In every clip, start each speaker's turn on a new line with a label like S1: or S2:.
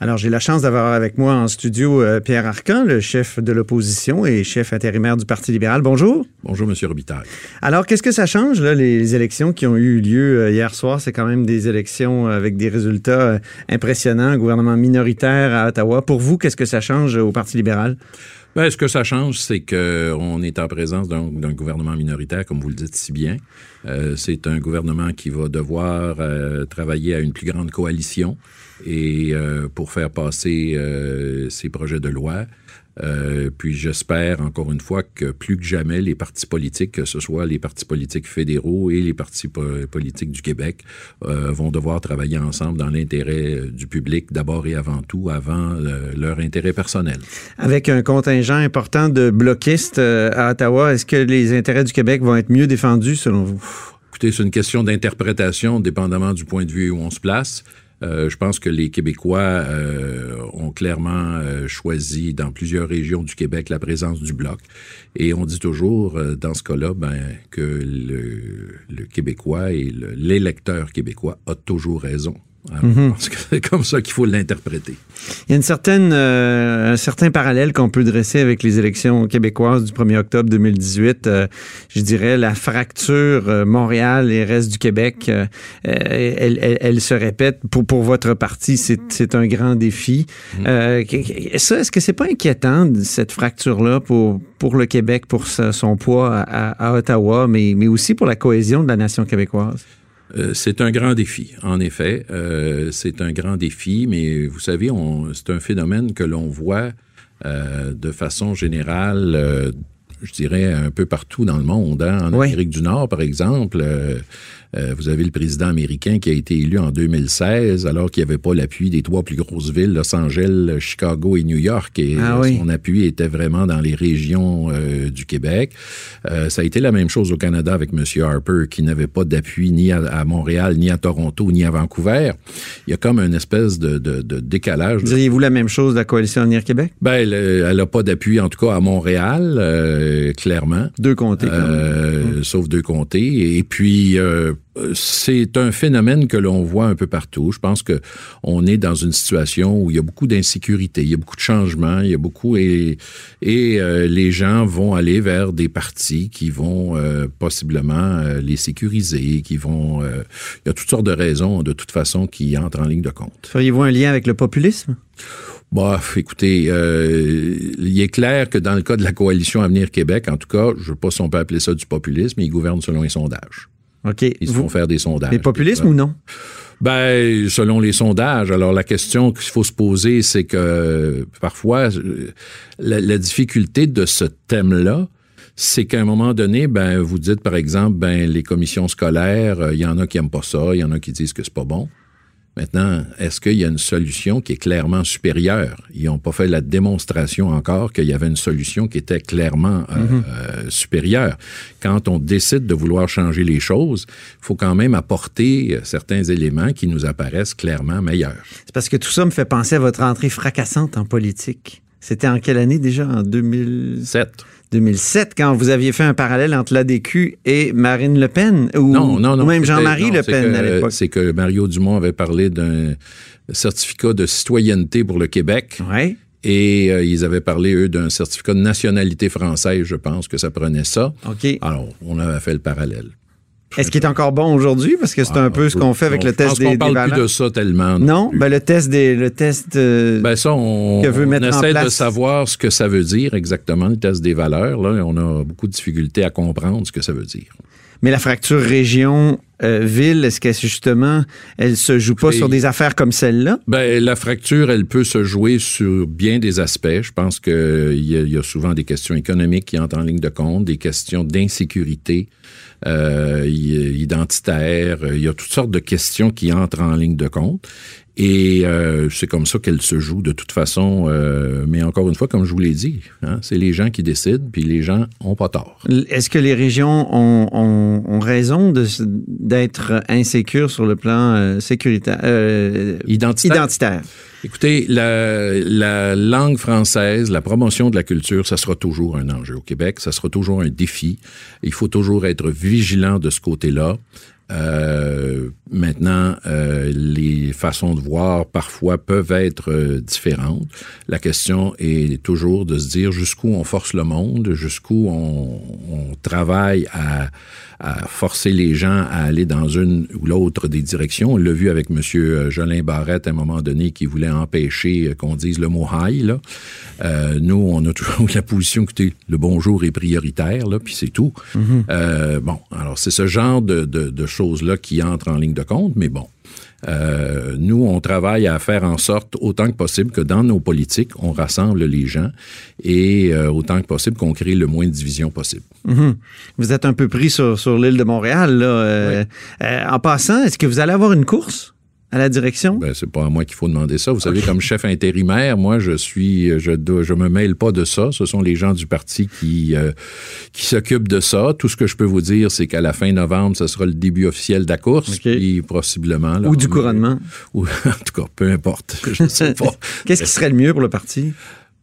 S1: Alors, j'ai la chance d'avoir avec moi en studio euh, Pierre Arcan, le chef de l'opposition et chef intérimaire du Parti libéral. Bonjour.
S2: Bonjour, Monsieur Robitaille.
S1: Alors, qu'est-ce que ça change, là, les, élections qui ont eu lieu euh, hier soir? C'est quand même des élections avec des résultats euh, impressionnants, un gouvernement minoritaire à Ottawa. Pour vous, qu'est-ce que ça change au Parti libéral?
S2: Ben, ce que ça change, c'est qu'on est en présence d'un gouvernement minoritaire, comme vous le dites si bien. Euh, c'est un gouvernement qui va devoir euh, travailler à une plus grande coalition et euh, pour faire passer ses projets de loi. Euh, puis j'espère encore une fois que plus que jamais les partis politiques, que ce soit les partis politiques fédéraux et les partis politiques du Québec, euh, vont devoir travailler ensemble dans l'intérêt euh, du public d'abord et avant tout, avant leur intérêt personnel.
S1: Avec un contingent important de bloquistes à Ottawa, est-ce que les intérêts du Québec vont être mieux défendus selon vous?
S2: Écoutez, c'est une question d'interprétation, dépendamment du point de vue où on se place. Euh, je pense que les Québécois euh, ont clairement euh, choisi dans plusieurs régions du Québec la présence du bloc. Et on dit toujours, dans ce cas-là, ben, que le, le Québécois et l'électeur québécois a toujours raison. Mhm. C'est comme ça qu'il faut l'interpréter.
S1: Il y a une certaine, euh, un certain parallèle qu'on peut dresser avec les élections québécoises du 1er octobre 2018. Euh, je dirais la fracture euh, Montréal et reste du Québec, elle, elle, se répète. Pour, pour votre parti, c'est un grand défi. Mhm. ça, est-ce que c'est pas inquiétant, cette fracture-là, pour, pour le Québec, pour son poids à, à Ottawa, mais, mais aussi pour la cohésion de la nation québécoise?
S2: Euh, c'est un grand défi, en effet. Euh, c'est un grand défi, mais vous savez, c'est un phénomène que l'on voit euh, de façon générale, je dirais, un peu partout dans le monde. Hein. En Amérique du Nord, par exemple, euh, vous avez le président américain qui a été élu en 2016 alors qu'il n'y avait pas l'appui des trois plus grosses villes, Los Angeles, Chicago et New York. Et ah son appui était vraiment dans les régions euh, du Québec. Euh, ça a été la même chose au Canada avec M. Harper qui n'avait pas d'appui ni à, Montréal, ni à Toronto, ni à Vancouver. Il y a comme une espèce de, de, de décalage.
S1: Diriez-vous la même chose de la Coalition Avenir Québec?
S2: Ben, elle n'a pas d'appui, en tout cas à Montréal, clairement.
S1: Deux comtés.
S2: Sauf deux comtés. Et puis, c'est un phénomène que l'on voit un peu partout. Je pense que on est dans une situation où il y a beaucoup d'insécurité, il y a beaucoup de changements, il y a beaucoup et, et euh, les gens vont aller vers des partis qui vont euh, possiblement euh, les sécuriser, qui vont. il y a toutes sortes de raisons de toute façon qui entrent en ligne de compte.
S1: Feriez-vous un lien avec le populisme?
S2: Bah, écoutez, il est clair que dans le cas de la coalition Avenir Québec, en tout cas, je ne sais pas si on peut appeler ça du populisme, mais ils gouvernent selon les sondages. Ils se font faire des sondages.
S1: Mais populisme ou non?
S2: Ben, selon les sondages. Alors, la question qu'il faut se poser, c'est que parfois, la, difficulté de ce thème-là, c'est qu'à un moment donné, ben, vous dites, par exemple, ben, les commissions scolaires, il y en a qui aiment pas ça, il y en a qui disent que c'est pas bon. Maintenant, est-ce qu'il y a une solution qui est clairement supérieure? Ils n'ont pas fait la démonstration encore qu'il y avait une solution qui était clairement euh, mhm. euh, supérieure. Quand on décide de vouloir changer les choses, il faut quand même apporter euh, certains éléments qui nous apparaissent clairement meilleurs.
S1: C'est parce que tout ça me fait penser à votre entrée fracassante en politique. C'était en quelle année déjà? En 2007. 2007, quand vous aviez fait un parallèle entre l'ADQ et Marine Le Pen, ou,
S2: non, non, non,
S1: même Jean-Marie Le Pen à l'époque.
S2: C'est que Mario Dumont avait parlé d'un certificat de citoyenneté pour le Québec.
S1: Ouais.
S2: Et euh, ils avaient parlé, eux, d'un certificat de nationalité française, je pense que ça prenait ça.
S1: OK.
S2: Alors, on avait fait le parallèle.
S1: Est-ce qu'il est encore bon aujourd'hui? Parce que c'est un ah, peu ce qu'on fait avec le test des,
S2: des parle plus de ça tellement.
S1: Non? Ben, le test des, le test euh,
S2: ben ça, on, que veut mettre essaie de savoir ce que ça veut dire exactement, le test des valeurs. Là, on a beaucoup de difficultés à comprendre ce que ça veut dire.
S1: Mais la fracture région-ville, est-ce qu'elle justement, elle se joue pas sur des affaires comme celle-là?
S2: Ben, la fracture, elle peut se jouer sur bien des aspects. Je pense qu'il y, y, a souvent des questions économiques qui entrent en ligne de compte, des questions d'insécurité euh, identitaires. Il y a toutes sortes de questions qui entrent en ligne de compte. Et euh, c'est comme ça qu'elle se joue de toute façon. Euh, mais encore une fois, comme je vous l'ai dit, hein, c'est les gens qui décident, puis les gens ont pas tort.
S1: Est-ce que les régions ont, ont, ont raison d'être insécures sur le plan euh, sécuritaire, euh,
S2: identitaire.
S1: identitaire?
S2: Écoutez, la, la, langue française, la promotion de la culture, ça sera toujours un enjeu au Québec, ça sera toujours un défi. Il faut toujours être vigilant de ce côté-là. Euh, maintenant, euh, les façons de voir parfois peuvent être euh, différentes. La question est toujours de se dire jusqu'où on force le monde, jusqu'où on, on travaille à, à, forcer les gens à aller dans une ou l'autre des directions. On l'a vu avec M. Jolin Barrette à un moment donné qui voulait empêcher qu'on dise le mot high. Là. Nous, on a toujours la position, écoutez, le bonjour est prioritaire, là, puis c'est tout. Mm-hmm. bon, alors c'est ce genre de, de, de choses-là qui entrent en ligne de compte, mais bon. Euh, nous, on travaille à faire en sorte, autant que possible, que dans nos politiques, on rassemble les gens et euh, autant que possible qu'on crée le moins de divisions possible.
S1: Mm-hmm. Vous êtes un peu pris sur, sur l'île de Montréal. Là. Euh, en passant, est-ce que vous allez avoir une course? À la direction?
S2: Ben, c'est pas à moi qu'il faut demander ça. Vous savez, comme chef intérimaire, moi, je suis, je, je me mêle pas de ça. Ce sont les gens du parti qui, euh, qui s'occupent de ça. Tout ce que je peux vous dire, c'est qu'à la fin novembre, ce sera le début officiel de la course, puis possiblement.
S1: ou du couronnement.
S2: Ou, en tout cas, peu importe. Je sais pas.
S1: Qu'est-ce qui serait le mieux pour le parti?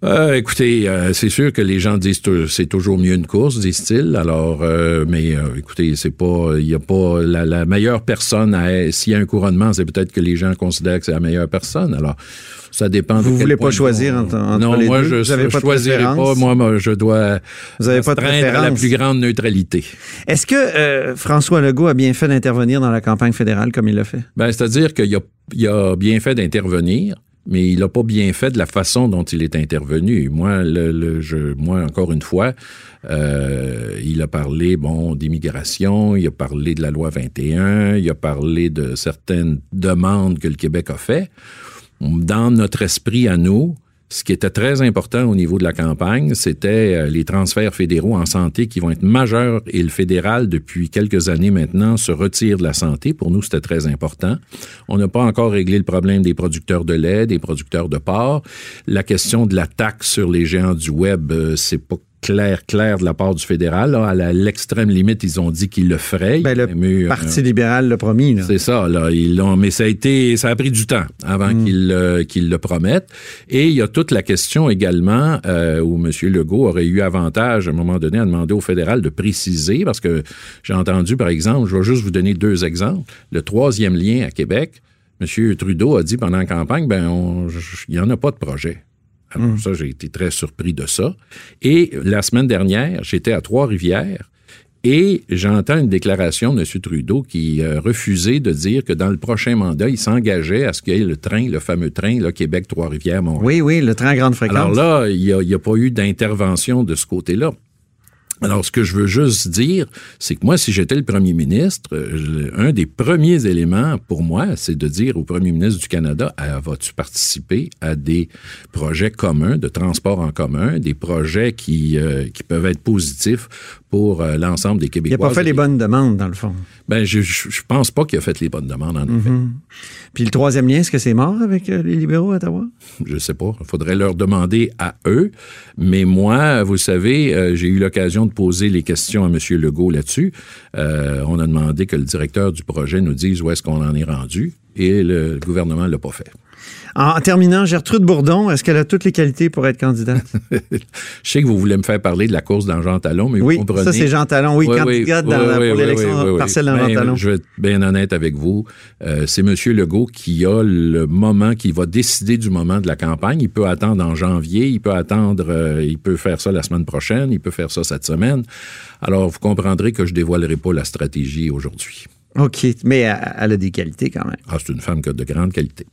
S2: Euh, écoutez, euh, c'est sûr que les gens disent que c'est toujours mieux une course, disent-ils. Alors, euh, mais euh, écoutez, c'est pas, il y a pas la, la meilleure personne. S'il y a un couronnement, c'est peut-être que les gens considèrent que c'est la meilleure personne. Alors, ça dépend.
S1: Vous voulez pas choisir entre, entre
S2: non,
S1: les
S2: moi,
S1: deux?
S2: je,
S1: Vous
S2: je choisirai pas. Moi, moi, je dois.
S1: Vous avez pas de
S2: à la plus grande neutralité.
S1: Est-ce que François Legault a bien fait d'intervenir dans la campagne fédérale comme il l'a fait?
S2: Ben, c'est-à-dire qu'il a, il a bien fait d'intervenir mais il n'a pas bien fait de la façon dont il est intervenu. Moi, le, le encore une fois, euh, il a parlé bon d'immigration, il a parlé de la loi 21, il a parlé de certaines demandes que le Québec a fait. Dans notre esprit à nous, ce qui était très important au niveau de la campagne, c'était euh, les transferts fédéraux en santé qui vont être majeurs et le fédéral, depuis quelques années maintenant, se retire de la santé. Pour nous, c'était très important. On n'a pas encore réglé le problème des producteurs de lait, des producteurs de porc. La question de la taxe sur les géants du web, euh, c'est pas clair, clair de la part du fédéral. Là. À l'extrême limite, ils ont dit qu'ils le feraient.
S1: Ben, le eu, Parti euh, libéral l'a promis.
S2: C'est ça. Là, ils l'ont, mais ça a été, ça a pris du temps avant mm. qu'ils, euh, qu'ils le promettent. Et il y a toute la question également euh, où M. Legault aurait eu avantage à un moment donné à demander au fédéral de préciser, parce que j'ai entendu, par exemple, je vais juste vous donner deux exemples. Le troisième lien à Québec, M. Trudeau a dit pendant la campagne, ben, il n'y en a pas de projet. Alors mm. ça, j'ai été très surpris de ça. Et la semaine dernière, j'étais à Trois-Rivières et j'entends une déclaration de M. Trudeau qui euh, refusait de dire que dans le prochain mandat, il s'engageait à ce qu'il y ait le train, le fameux train, là, Québec-Trois-Rivières-Montréal.
S1: Oui, oui, le train à grande fréquence.
S2: Alors là, il n'y a, a, pas eu d'intervention de ce côté-là. Alors, ce que je veux juste dire, c'est que moi, si j'étais le premier ministre, un des premiers éléments pour moi, c'est de dire au premier ministre du Canada, ah, vas-tu participer à des projets communs, de transport en commun, des projets qui, euh, qui peuvent être positifs pour euh, l'ensemble des Québécois.
S1: Il n'a pas fait les bonnes demandes, dans le fond.
S2: Ben, je, je pense pas qu'il a fait les bonnes demandes, en effet.
S1: Mm-hmm. Puis le troisième lien, est-ce que c'est mort avec euh, les libéraux à Ottawa?
S2: Je sais pas. Il faudrait leur demander à eux. Mais moi, vous savez, euh, j'ai eu l'occasion de poser les questions à M. Legault là-dessus. on a demandé que le directeur du projet nous dise où est-ce qu'on en est rendu. Et le gouvernement ne l'a pas fait.
S1: En terminant, Gertrude Bourdon, est-ce qu'elle a toutes les qualités pour être candidate?
S2: je sais que vous voulez me faire parler de la course dans Jean Talon, mais
S1: oui,
S2: vous comprenez.
S1: ça c'est Jean Talon, oui, candidate dans, pour l'élection partielle dans Jean Talon.
S2: Je vais être bien honnête avec vous. Euh, c'est M. Legault qui a le moment, qui va décider du moment de la campagne. Il peut attendre en janvier, il peut attendre, euh, il peut faire ça la semaine prochaine, il peut faire ça cette semaine. Alors, vous comprendrez que je dévoilerai pas la stratégie aujourd'hui.
S1: OK, mais elle a des qualités quand même.
S2: Ah, c'est une femme qui a de grandes qualités.